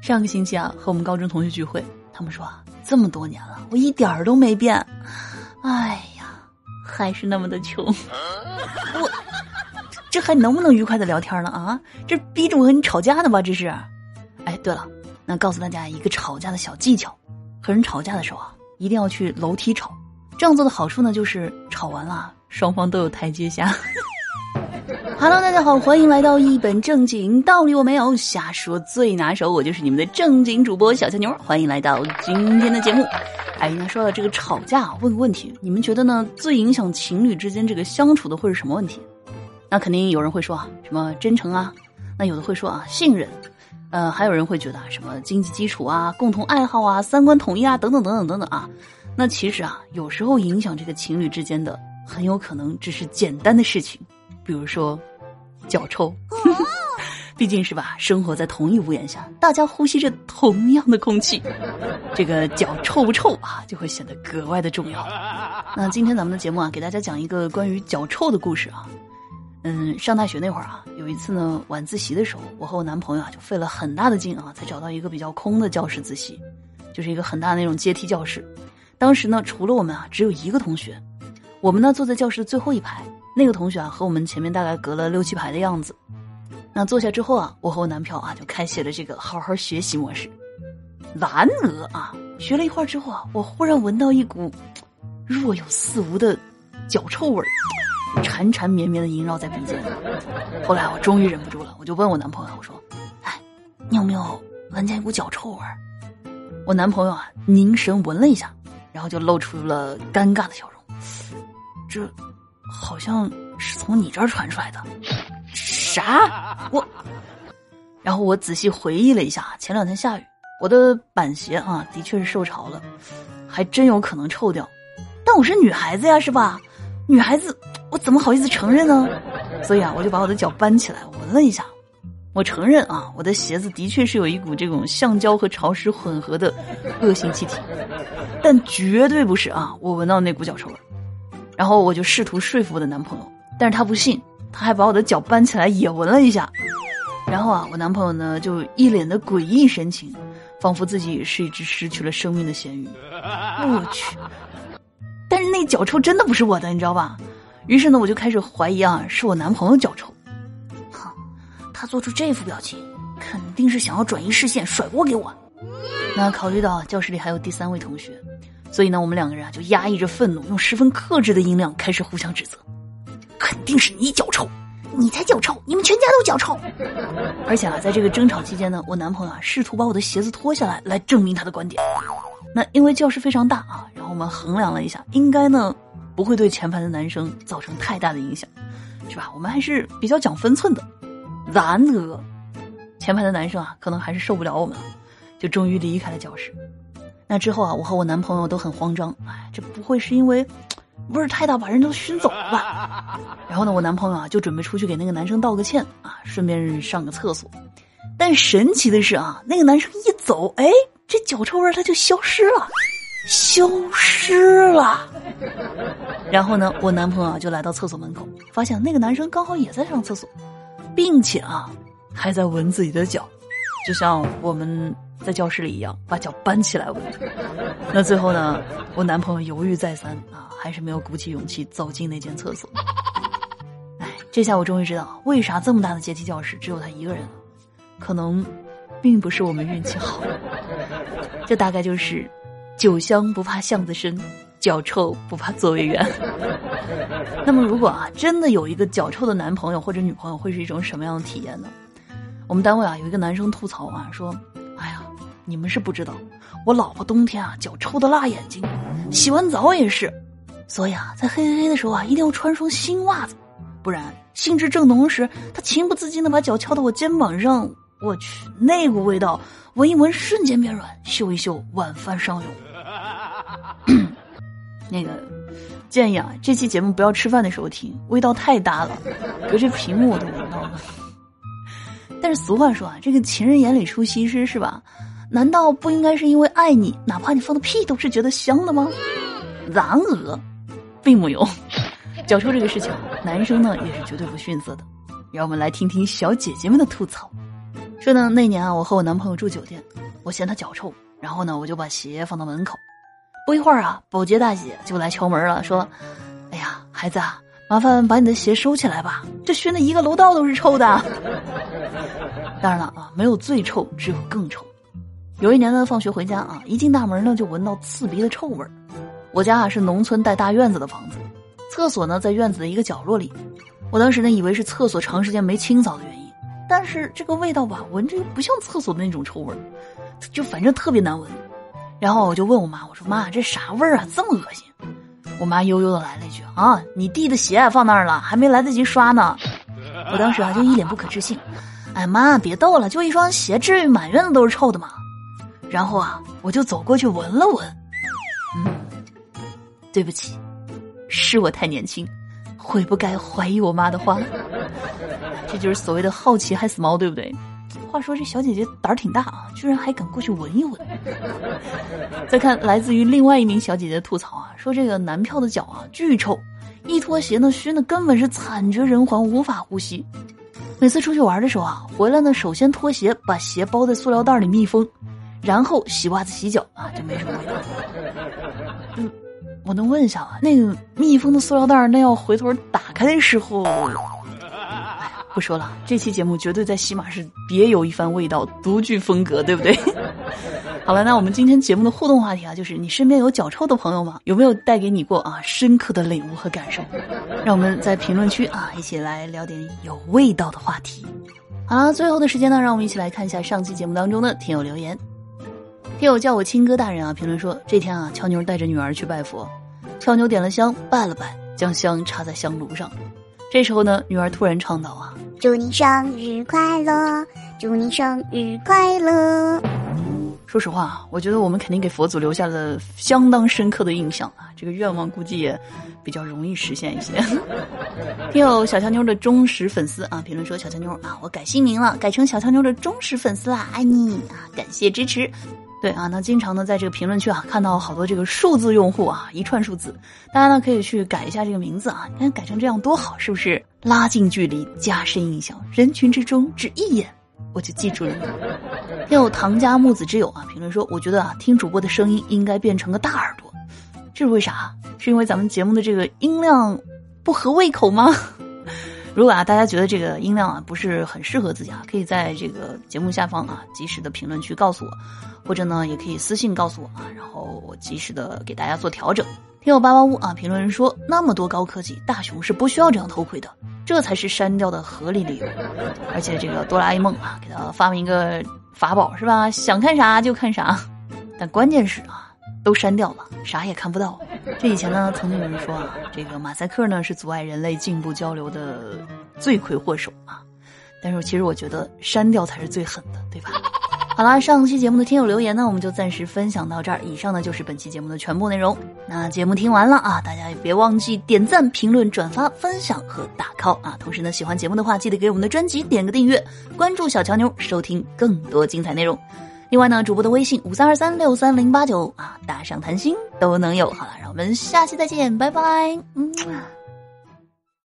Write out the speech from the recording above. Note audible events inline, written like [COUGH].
上个星期啊，和我们高中同学聚会，他们说啊，这么多年了，我一点儿都没变，哎呀，还是那么的穷。[LAUGHS] 我这还能不能愉快的聊天了啊？这逼着我和你吵架呢吧？这是。哎，对了，那告诉大家一个吵架的小技巧：和人吵架的时候啊，一定要去楼梯吵。这样做的好处呢，就是吵完了，双方都有台阶下。Hello，大家好，欢迎来到一本正经，道理我没有，瞎说最拿手，我就是你们的正经主播小强妞，欢迎来到今天的节目。哎，那说到这个吵架，问个问题，你们觉得呢？最影响情侣之间这个相处的会是什么问题？那肯定有人会说啊，什么真诚啊？那有的会说啊，信任。呃，还有人会觉得，什么经济基础啊，共同爱好啊，三观统一啊，等等等等等等啊。那其实啊，有时候影响这个情侣之间的，很有可能只是简单的事情，比如说脚臭。[LAUGHS] 毕竟是吧，生活在同一屋檐下，大家呼吸着同样的空气，这个脚臭不臭啊，就会显得格外的重要。那今天咱们的节目啊，给大家讲一个关于脚臭的故事啊。嗯，上大学那会儿啊，有一次呢，晚自习的时候，我和我男朋友啊，就费了很大的劲啊，才找到一个比较空的教室自习，就是一个很大的那种阶梯教室。当时呢，除了我们啊，只有一个同学，我们呢坐在教室的最后一排，那个同学啊和我们前面大概隔了六七排的样子。那坐下之后啊，我和我男票啊就开启了这个好好学习模式。然而啊，学了一会儿之后啊，我忽然闻到一股若有似无的脚臭味儿，缠缠绵绵的萦绕在鼻尖。后来我终于忍不住了，我就问我男朋友，我说：“哎，你有没有闻见一股脚臭味儿？”我男朋友啊凝神闻了一下，然后就露出了尴尬的笑容。这好像是从你这儿传出来的。啥？我，然后我仔细回忆了一下，前两天下雨，我的板鞋啊，的确是受潮了，还真有可能臭掉。但我是女孩子呀，是吧？女孩子，我怎么好意思承认呢？所以啊，我就把我的脚搬起来闻了一下，我承认啊，我的鞋子的确是有一股这种橡胶和潮湿混合的恶性气体，但绝对不是啊，我闻到那股脚臭味。然后我就试图说服我的男朋友，但是他不信。他还把我的脚搬起来也闻了一下，然后啊，我男朋友呢就一脸的诡异神情，仿佛自己是一只失去了生命的咸鱼。我去！但是那脚臭真的不是我的，你知道吧？于是呢，我就开始怀疑啊，是我男朋友脚臭。哼，他做出这副表情，肯定是想要转移视线，甩锅给我。那考虑到教室里还有第三位同学，所以呢，我们两个人啊就压抑着愤怒，用十分克制的音量开始互相指责。肯定是你脚臭，你才脚臭，你们全家都脚臭。[LAUGHS] 而且啊，在这个争吵期间呢，我男朋友啊试图把我的鞋子脱下来，来证明他的观点。那因为教室非常大啊，然后我们衡量了一下，应该呢不会对前排的男生造成太大的影响，是吧？我们还是比较讲分寸的。然而，前排的男生啊，可能还是受不了我们，就终于离开了教室。那之后啊，我和我男朋友都很慌张，哎，这不会是因为？味儿太大，把人都熏走了吧？[LAUGHS] 然后呢，我男朋友啊就准备出去给那个男生道个歉啊，顺便上个厕所。但神奇的是啊，那个男生一走，哎，这脚臭味他就消失了，消失了。然后呢，我男朋友啊就来到厕所门口，发现那个男生刚好也在上厕所，并且啊还在闻自己的脚，就像我们。在教室里一样，把脚搬起来闻。[LAUGHS] 那最后呢？我男朋友犹豫再三啊，还是没有鼓起勇气走进那间厕所。哎，这下我终于知道为啥这么大的阶梯教室只有他一个人了。可能，并不是我们运气好。[LAUGHS] 这大概就是酒香不怕巷子深，脚臭不怕座位远。[LAUGHS] 那么，如果啊，真的有一个脚臭的男朋友或者女朋友，会是一种什么样的体验呢？我们单位啊，有一个男生吐槽啊，说。你们是不知道，我老婆冬天啊脚臭的辣眼睛，洗完澡也是，所以啊在黑黑黑的时候啊一定要穿双新袜子，不然兴致正浓时，她情不自禁的把脚翘到我肩膀上，我去那股味道，闻一闻瞬间变软，嗅一嗅晚饭上涌。[COUGHS] 那个建议啊，这期节目不要吃饭的时候听，味道太大了，隔着屏幕我都闻到了。但是俗话说啊，这个情人眼里出西施是吧？难道不应该是因为爱你，哪怕你放的屁都是觉得香的吗？然而，并没有。[LAUGHS] 脚臭这个事情，男生呢也是绝对不逊色的。让我们来听听小姐姐们的吐槽。说呢，那年啊，我和我男朋友住酒店，我嫌他脚臭，然后呢，我就把鞋放到门口。不一会儿啊，保洁大姐就来敲门了，说：“哎呀，孩子啊，麻烦把你的鞋收起来吧，这熏的一个楼道都是臭的。” [LAUGHS] 当然了啊，没有最臭，只有更臭。有一年呢，放学回家啊，一进大门呢，就闻到刺鼻的臭味儿。我家啊是农村带大院子的房子，厕所呢在院子的一个角落里。我当时呢以为是厕所长时间没清扫的原因。但是这个味道吧，闻着又不像厕所的那种臭味儿，就反正特别难闻。然后我就问我妈，我说妈，这啥味儿啊，这么恶心？我妈悠悠的来了一句啊，你弟的鞋放那儿了，还没来得及刷呢。我当时啊就一脸不可置信，哎妈，别逗了，就一双鞋，至于满院子都是臭的吗？然后啊，我就走过去闻了闻，嗯，对不起，是我太年轻。悔不该怀疑我妈的话，[LAUGHS] 这就是所谓的好奇害死猫，对不对？话说这小姐姐胆儿挺大啊，居然还敢过去闻一闻。再看来自于另外一名小姐姐的吐槽啊，说这个男票的脚啊巨臭，一脱鞋呢熏的根本是惨绝人寰，无法呼吸。每次出去玩的时候啊，回来呢首先脱鞋，把鞋包在塑料袋里密封，然后洗袜子洗脚啊，就没什么味道。嗯。我能问一下啊，那个密封的塑料袋，那要回头打开的时候，不说了。这期节目绝对在喜马是别有一番味道，独具风格，对不对？好了，那我们今天节目的互动话题啊，就是你身边有脚臭的朋友吗？有没有带给你过啊深刻的领悟和感受？让我们在评论区啊一起来聊点有味道的话题。好了，最后的时间呢，让我们一起来看一下上期节目当中的听友留言。听友叫我亲哥大人啊，评论说这天啊，俏妞带着女儿去拜佛，俏妞点了香，拜了拜，将香插在香炉上。这时候呢，女儿突然唱道啊：“祝你生日快乐，祝你生日快乐。”说实话，我觉得我们肯定给佛祖留下了相当深刻的印象啊，这个愿望估计也比较容易实现一些。[LAUGHS] 听友小俏妞的忠实粉丝啊，评论说：“小俏妞啊，我改姓名了，改成小俏妞的忠实粉丝啦，爱你啊，感谢支持。”对啊，那经常呢，在这个评论区啊，看到好多这个数字用户啊，一串数字，大家呢可以去改一下这个名字啊，你看改成这样多好，是不是？拉近距离，加深印象，人群之中只一眼我就记住了你。[LAUGHS] 有唐家木子之友啊，评论说，我觉得啊，听主播的声音应该变成个大耳朵，这是为啥？是因为咱们节目的这个音量不合胃口吗？如果啊，大家觉得这个音量啊不是很适合自己啊，可以在这个节目下方啊及时的评论区告诉我，或者呢也可以私信告诉我啊，然后我及时的给大家做调整。听友八八五啊，评论人说那么多高科技，大雄是不需要这样偷窥的，这才是删掉的合理理由。而且这个哆啦 A 梦啊，给他发明一个法宝是吧？想看啥就看啥，[LAUGHS] 但关键是啊。都删掉了，啥也看不到。这以前呢，曾经有人说啊，这个马赛克呢是阻碍人类进步交流的罪魁祸首啊。但是其实我觉得删掉才是最狠的，对吧？[LAUGHS] 好啦，上期节目的听友留言呢，我们就暂时分享到这儿。以上呢就是本期节目的全部内容。那节目听完了啊，大家也别忘记点赞、评论、转发、分享和打 call 啊。同时呢，喜欢节目的话，记得给我们的专辑点个订阅，关注小乔妞，收听更多精彩内容。另外呢，主播的微信五三二三六三零八九啊，打赏谈心都能有。好了，让我们下期再见，拜拜。嗯。